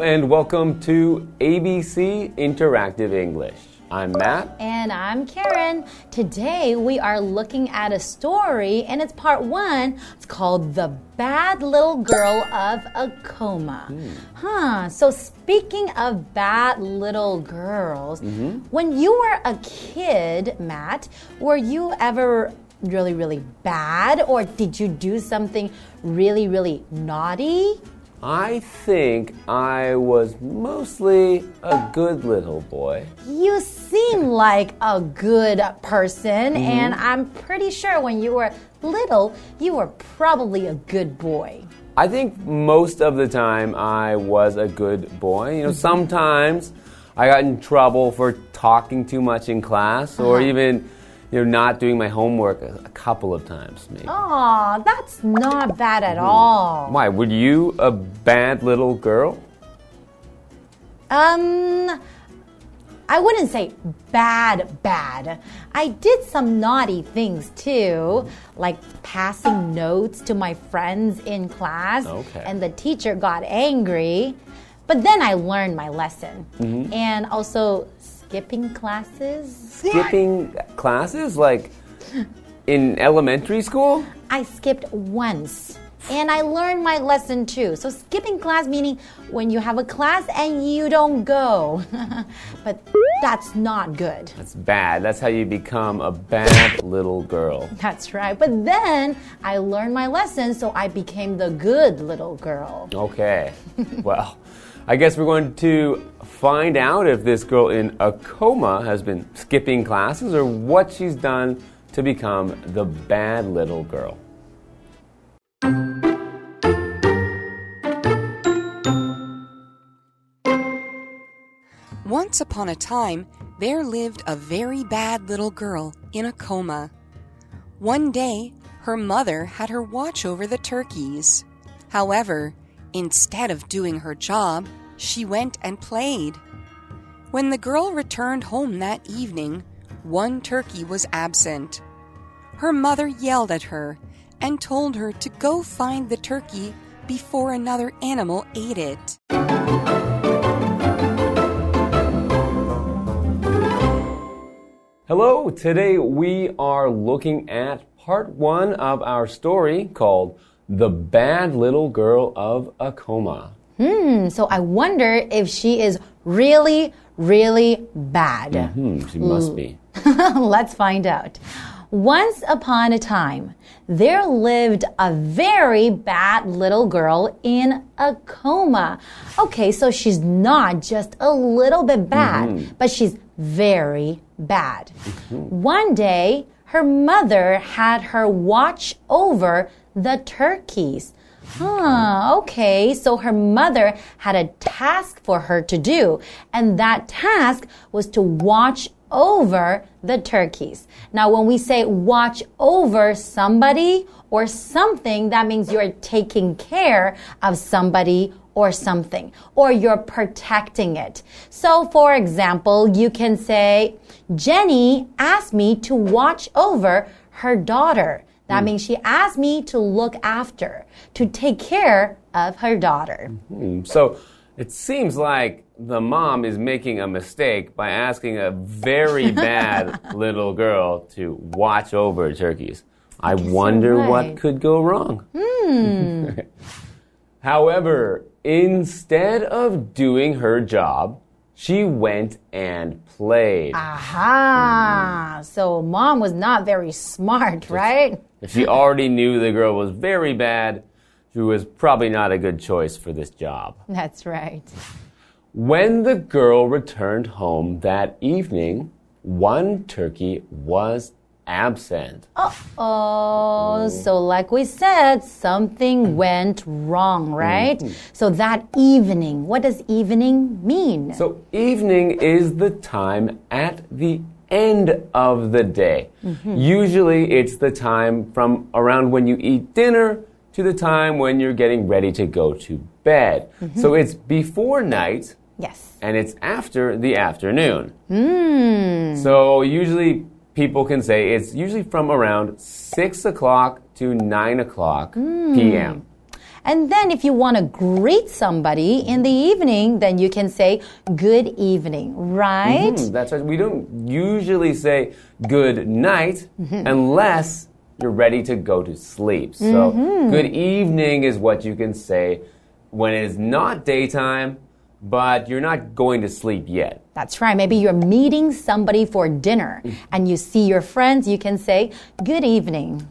and welcome to ABC Interactive English. I'm Matt. And I'm Karen. Today we are looking at a story, and it's part one. It's called The Bad Little Girl of Acoma. Mm. Huh. So, speaking of bad little girls, mm -hmm. when you were a kid, Matt, were you ever really, really bad, or did you do something really, really naughty? I think I was mostly a good little boy. You seem like a good person, mm -hmm. and I'm pretty sure when you were little, you were probably a good boy. I think most of the time I was a good boy. You know, mm-hmm. sometimes I got in trouble for talking too much in class or uh -huh. even you know, not doing my homework a, a couple of times, maybe. Aw, that's not bad at all. Why? Were you a bad little girl? Um, I wouldn't say bad, bad. I did some naughty things too, like passing notes to my friends in class, okay. and the teacher got angry. But then I learned my lesson. Mm -hmm. And also, skipping classes. Skipping classes? Like in elementary school? I skipped once. And I learned my lesson too. So, skipping class meaning when you have a class and you don't go. but that's not good. That's bad. That's how you become a bad little girl. That's right. But then I learned my lesson, so I became the good little girl. Okay. well. I guess we're going to find out if this girl in Acoma has been skipping classes or what she's done to become the bad little girl. Once upon a time, there lived a very bad little girl in Acoma. One day, her mother had her watch over the turkeys. However, Instead of doing her job, she went and played. When the girl returned home that evening, one turkey was absent. Her mother yelled at her and told her to go find the turkey before another animal ate it. Hello, today we are looking at part one of our story called the Bad Little Girl of Acoma. Hmm, so I wonder if she is really, really bad. Mm -hmm, she must be. Let's find out. Once upon a time, there lived a very bad little girl in a coma. Okay, so she's not just a little bit bad, mm -hmm. but she's very bad. Mm -hmm. One day, her mother had her watch over the turkeys. Huh, okay. So her mother had a task for her to do, and that task was to watch over the turkeys. Now, when we say watch over somebody or something, that means you're taking care of somebody or something, or you're protecting it. So, for example, you can say, Jenny asked me to watch over her daughter. That mm. means she asked me to look after, to take care of her daughter. Mm. So it seems like the mom is making a mistake by asking a very bad little girl to watch over turkeys. I, I wonder right. what could go wrong. Hmm. However, instead of doing her job, she went and played. Aha! Mm. So mom was not very smart, right? If she already knew the girl was very bad, she was probably not a good choice for this job. That's right. When the girl returned home that evening, one turkey was absent. Uh oh. So, like we said, something went wrong, right? Mm -hmm. So, that evening, what does evening mean? So, evening is the time at the end of the day. Mm -hmm. Usually, it's the time from around when you eat dinner to the time when you're getting ready to go to bed. Mm -hmm. So, it's before night. Yes. And it's after the afternoon. Mm. So, usually, people can say it's usually from around 6 o'clock to 9 o'clock mm. p.m. And then if you want to greet somebody in the evening, then you can say good evening, right? Hmm, that's right. We don't usually say good night mm-hmm. unless you're ready to go to sleep. So, mm-hmm. good evening is what you can say when it is not daytime, but you're not going to sleep yet. That's right. Maybe you're meeting somebody for dinner mm. and you see your friends, you can say good evening.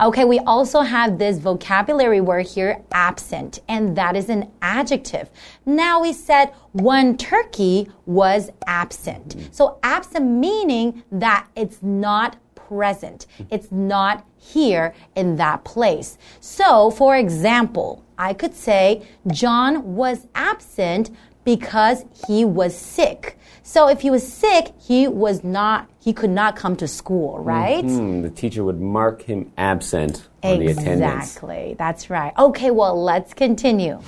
Okay, we also have this vocabulary word here, absent, and that is an adjective. Now we said one turkey was absent. So absent meaning that it's not present. It's not here in that place. So, for example, I could say John was absent because he was sick. So if he was sick, he was not he could not come to school, right? Hmm, the teacher would mark him absent on the attendance. Exactly. That's right. Okay, well, let's continue.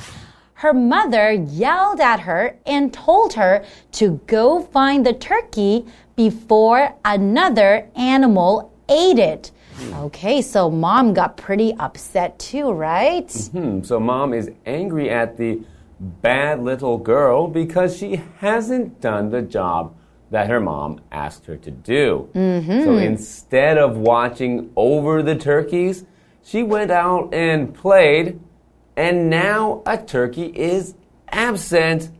Her mother yelled at her and told her to go find the turkey before another animal ate it. Okay, so mom got pretty upset too, right? Hmm, so mom is angry at the bad little girl because she hasn't done the job that her mom asked her to do. So mm-hmm. instead of watching over the turkeys, she went out and played, and now a turkey is absent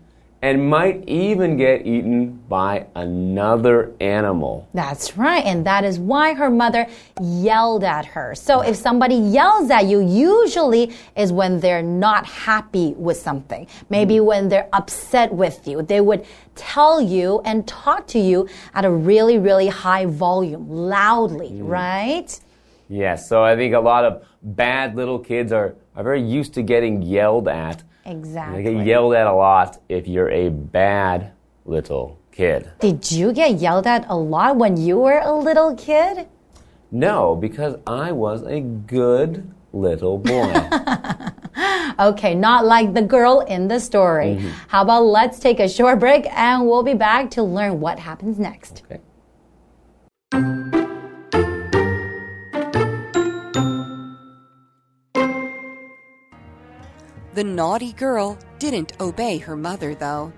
and might even get eaten by another animal. That's right. And that is why her mother yelled at her. So if somebody yells at you, usually is when they're not happy with something. Maybe hmm. when they're upset with you. They would tell you and talk to you at a really, really high volume, loudly, hmm. right? Yes, so I think a lot of bad little kids are, are very used to getting yelled at. Exactly. They get yelled at a lot if you're a bad little kid. Did you get yelled at a lot when you were a little kid? No, because I was a good little boy. Okay, not like the girl in the story. Mm-hmm. How about let's take a short break and we'll be back to learn what happens next. okay. The naughty girl didn't obey her mother, though.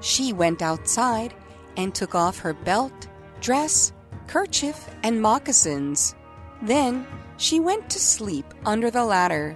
She went outside and took off her belt, dress, kerchief, and moccasins. Then she went to sleep under the ladder.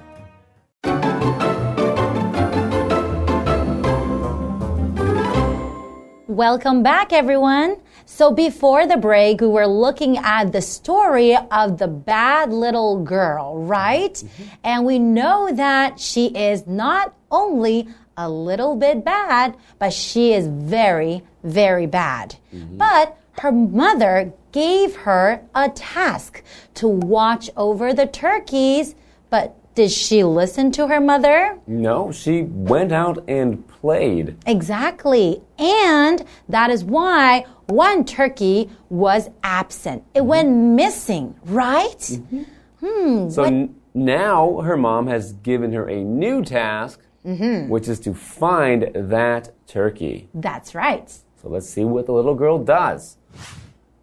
Welcome back, everyone. So, before the break, we were looking at the story of the bad little girl, right? Mm-hmm. And we know that she is not only a little bit bad, but she is very, very bad. Mm-hmm. But her mother gave her a task to watch over the turkeys. But did she listen to her mother? No, she went out and played. Exactly. And that is why one turkey was absent. It mm-hmm. went missing, right? Mm-hmm. Hmm. So n- now her mom has given her a new task, mm-hmm. which is to find that turkey. That's right. So let's see what the little girl does.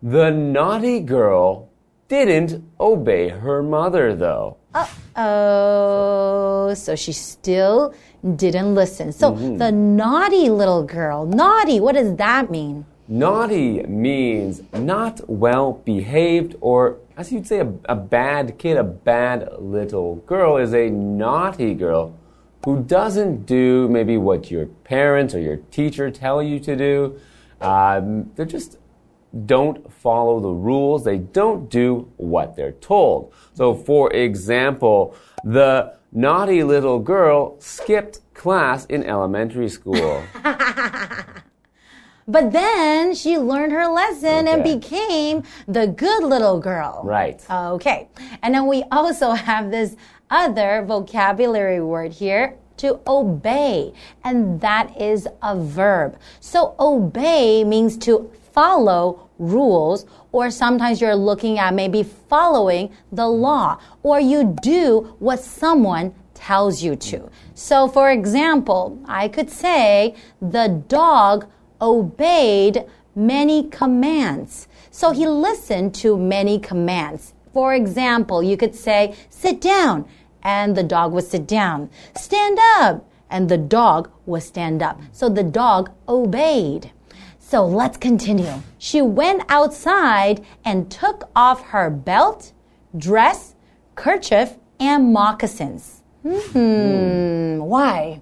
The naughty girl didn't obey her mother, though. Oh, so she still didn't listen. So the naughty little girl, naughty, what does that mean? Naughty means not well behaved, or as you'd say, a, a bad kid, a bad little girl is a naughty girl who doesn't do maybe what your parents or your teacher tell you to do. Um, they're just don't follow the rules. They don't do what they're told. So, for example, the naughty little girl skipped class in elementary school. But then she learned her lesson and became the good little girl. right. Okay. And then we also have this other vocabulary word here to obey, and that is a verb. So obey means to follow rules, or sometimes you're looking at maybe following the law, or you do what someone tells you to. So, for example, I could say the dog obeyed many commands. So he listened to many commands. For example, you could say, sit down, and the dog would sit down. Stand up, and the dog would stand up. So the dog obeyed. So let's continue. She went outside and took off her belt, dress, kerchief, and moccasins. Hmm. Why?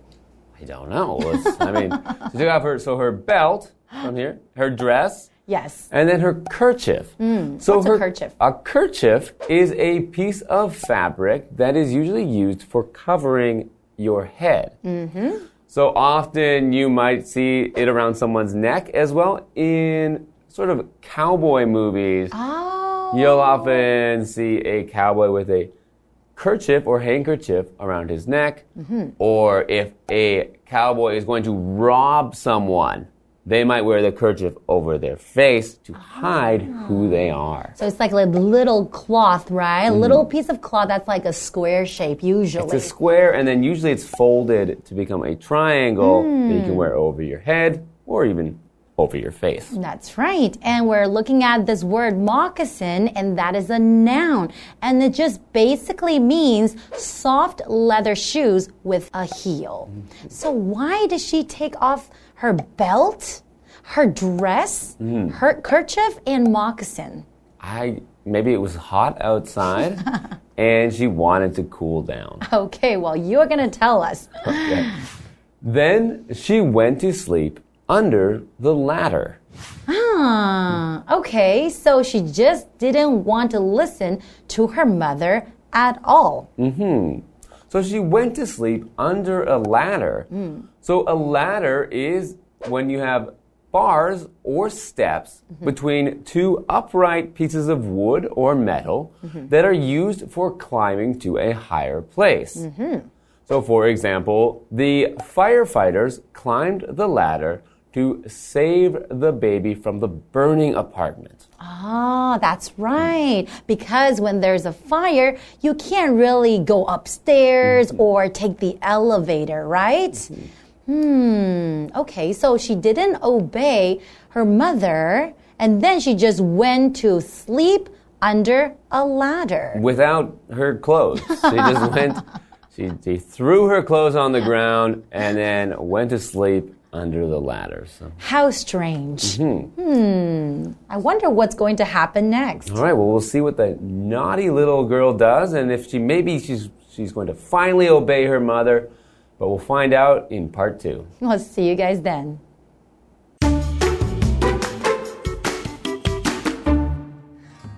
I don't know. It's- I mean, she took off her so her belt from here, her dress, Yes. and then her kerchief. so Hmm. what's a her kerchief? A kerchief is a piece of fabric that is usually used for covering your head. Mm-hmm. So often you might see it around someone's neck as well in sort of cowboy movies. Oh. You'll often see a cowboy with a kerchief or handkerchief around his neck, Mm-hmm. or if a cowboy is going to rob someone, they might wear the kerchief over their face to hide who they ah. are. So it's like a little cloth, right? A little mm-hmm. piece of cloth that's like a square shape, usually. Mm-hmm. It's a square, and then usually it's folded to become a triangle that you can hmm. wear over your head or even over your face. That's right. And we're looking at this word moccasin, and that is a noun. And it just basically means soft leather shoes with a heel. Mm-hmm. So, why does she take off her belt, her dress, her kerchief, and moccasin? I maybe it was hot outside, and she wanted to cool down. Okay, well, you're going to tell us. Then she went to sleep under the ladder. Ah, okay, so she just didn't want to listen to her mother at all. So she went to sleep under a ladder. Hmm. So a ladder is when you have bars or steps mm-hmm. between two upright pieces of wood or metal mm-hmm. that are used for climbing to a higher place. Mm-hmm. So, for example, the firefighters climbed the ladder to save the baby from the burning apartment. Ah, that's right. Because when there's a fire, you can't really go upstairs or take the elevator, right? Hmm. Okay, so she didn't obey her mother, and then she just went to sleep under a ladder. without her clothes. She just went, she, she threw her clothes on the ground and then went to sleep under the ladder. So, How strange. Hmm. I wonder what's going to happen next. all right, well, we'll see what the naughty little girl does and if she maybe she's she's going to finally obey her mother. But we'll find out in part two. We'll see you guys then.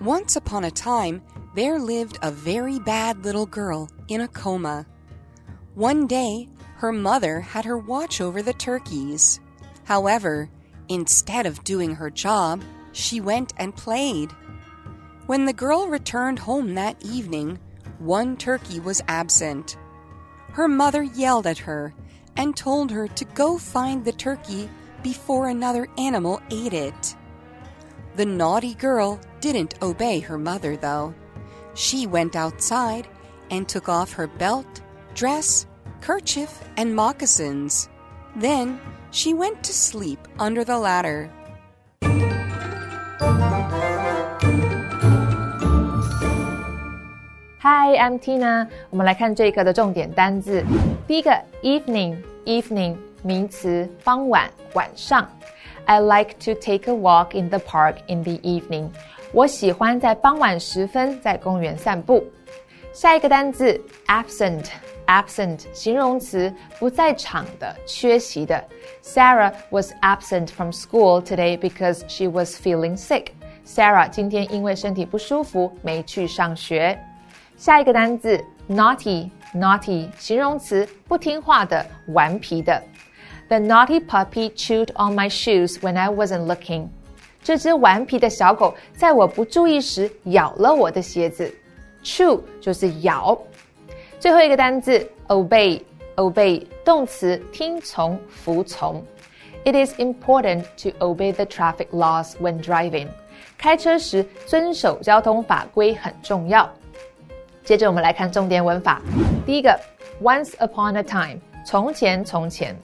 Once upon a time, there lived a very bad little girl in Acoma. One day, her mother had her watch over the turkeys. However, instead of doing her job, she went and played. When the girl returned home that evening, one turkey was absent. Her mother yelled at her and told her to go find the turkey before another animal ate it. The naughty girl didn't obey her mother, though. She went outside and took off her belt, dress, kerchief, and moccasins. Then she went to sleep under the ladder. Hi, I'm Tina。我们来看这一课的重点单字。第一个，evening，evening 名词，傍晚、晚上。I like to take a walk in the park in the evening。我喜欢在傍晚时分在公园散步。下一个单字 ，absent，absent 形容词，不在场的、缺席的。Sarah was absent from school today because she was feeling sick。Sarah 今天因为身体不舒服没去上学。下一个单字 naughty naughty 形容词，不听话的、顽皮的。The naughty puppy chewed on my shoes when I wasn't looking。这只顽皮的小狗在我不注意时咬了我的鞋子。Chew 就是咬。 最后一个单字 obey obey 动词，听从、服从。It is important to obey the traffic laws when driving。开车时遵守交通法规很重要。接着我们来看重点文法。第一个，once upon a time，从前从前，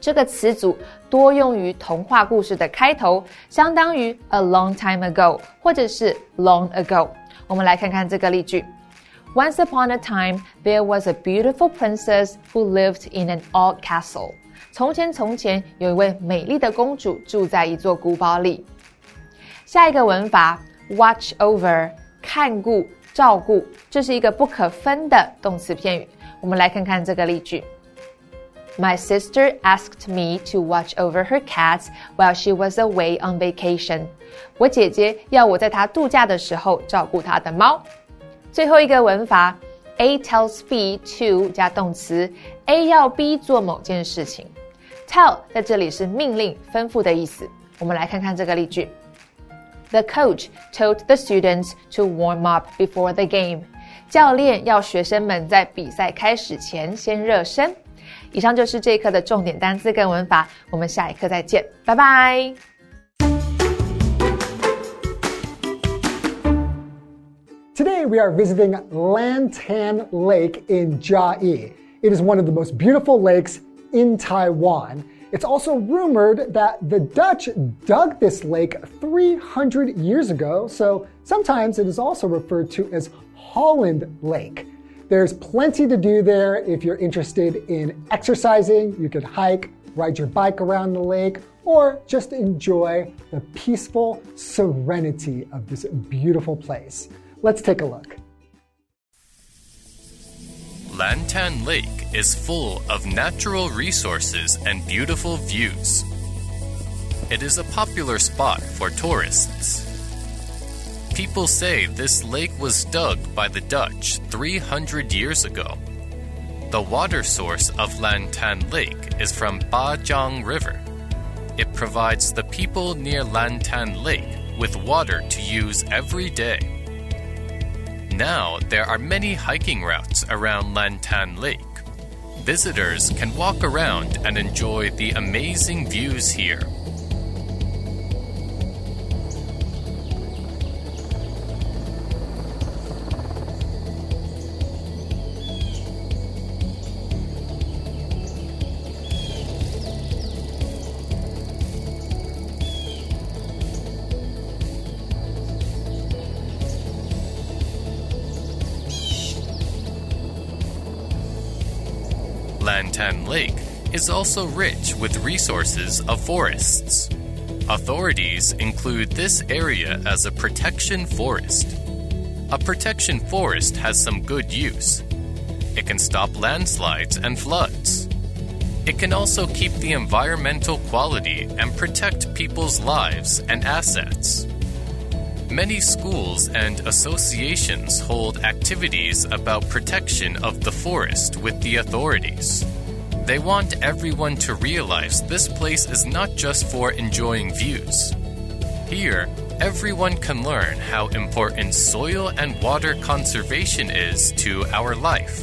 这个词组多用于童话故事的开头，相当于 a long time ago 或者是 long ago。我们来看看这个例句 Once upon a time, there was a beautiful princess who lived in an old castle. 从前，从前有一位美丽的公主住在一座古堡里。下一个文法，watch over，看顾、照顾，这是一个不可分的动词片语。我们来看看这个例句。My sister asked me to watch over her cats while she was away on vacation. 我姐姐要我在她度假的时候照顾她的猫。 最后一个文法，A tells B to 加动词，A 要 B 做某件事情。Tell 在这里是命令、吩咐的意思。我们来看看这个例句：The coach told the students to warm up before the game。教练要学生们在比赛开始前先热身。以上就是这一课的重点单词跟文法，我们下一课再见，拜拜。We are visiting Lantan Lake in Chiayi. It is one of the most beautiful lakes in Taiwan. It's also rumored that the Dutch dug this lake 300 years ago, so sometimes it is also referred to as Holland Lake. There's plenty to do there if you're interested in exercising. You could hike, ride your bike around the lake, or just enjoy the peaceful serenity of this beautiful place. Let's take a look. Lantan Lake is full of natural resources and beautiful views. It is a popular spot for tourists. People say this lake was dug by the Dutch 300 years ago. The water source of Lantan Lake is from Bajiang River. It provides the people near Lantan Lake with water to use every day. Now there are many hiking routes around Lantan Lake. Visitors can walk around and enjoy the amazing views here. Lantan Lake is also rich with resources of forests. Authorities include this area as a protection forest. A protection forest has some good use. It can stop landslides and floods. It can also keep the environmental quality and protect people's lives and assets. Many schools and associations hold activities about protection of the forest with the authorities. They want everyone to realize this place is not just for enjoying views. Here, everyone can learn how important soil and water conservation is to our life.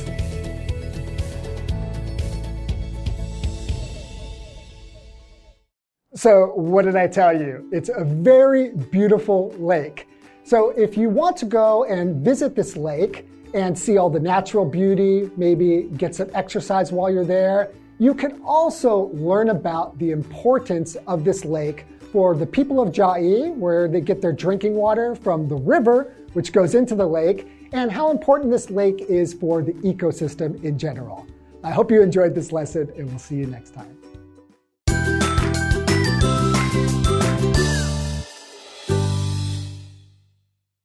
So, what did I tell you? It's a very beautiful lake. So, if you want to go and visit this lake and see all the natural beauty, maybe get some exercise while you're there, you can also learn about the importance of this lake for the people of Chiayi, where they get their drinking water from the river, which goes into the lake, and how important this lake is for the ecosystem in general. I hope you enjoyed this lesson, and we'll see you next time.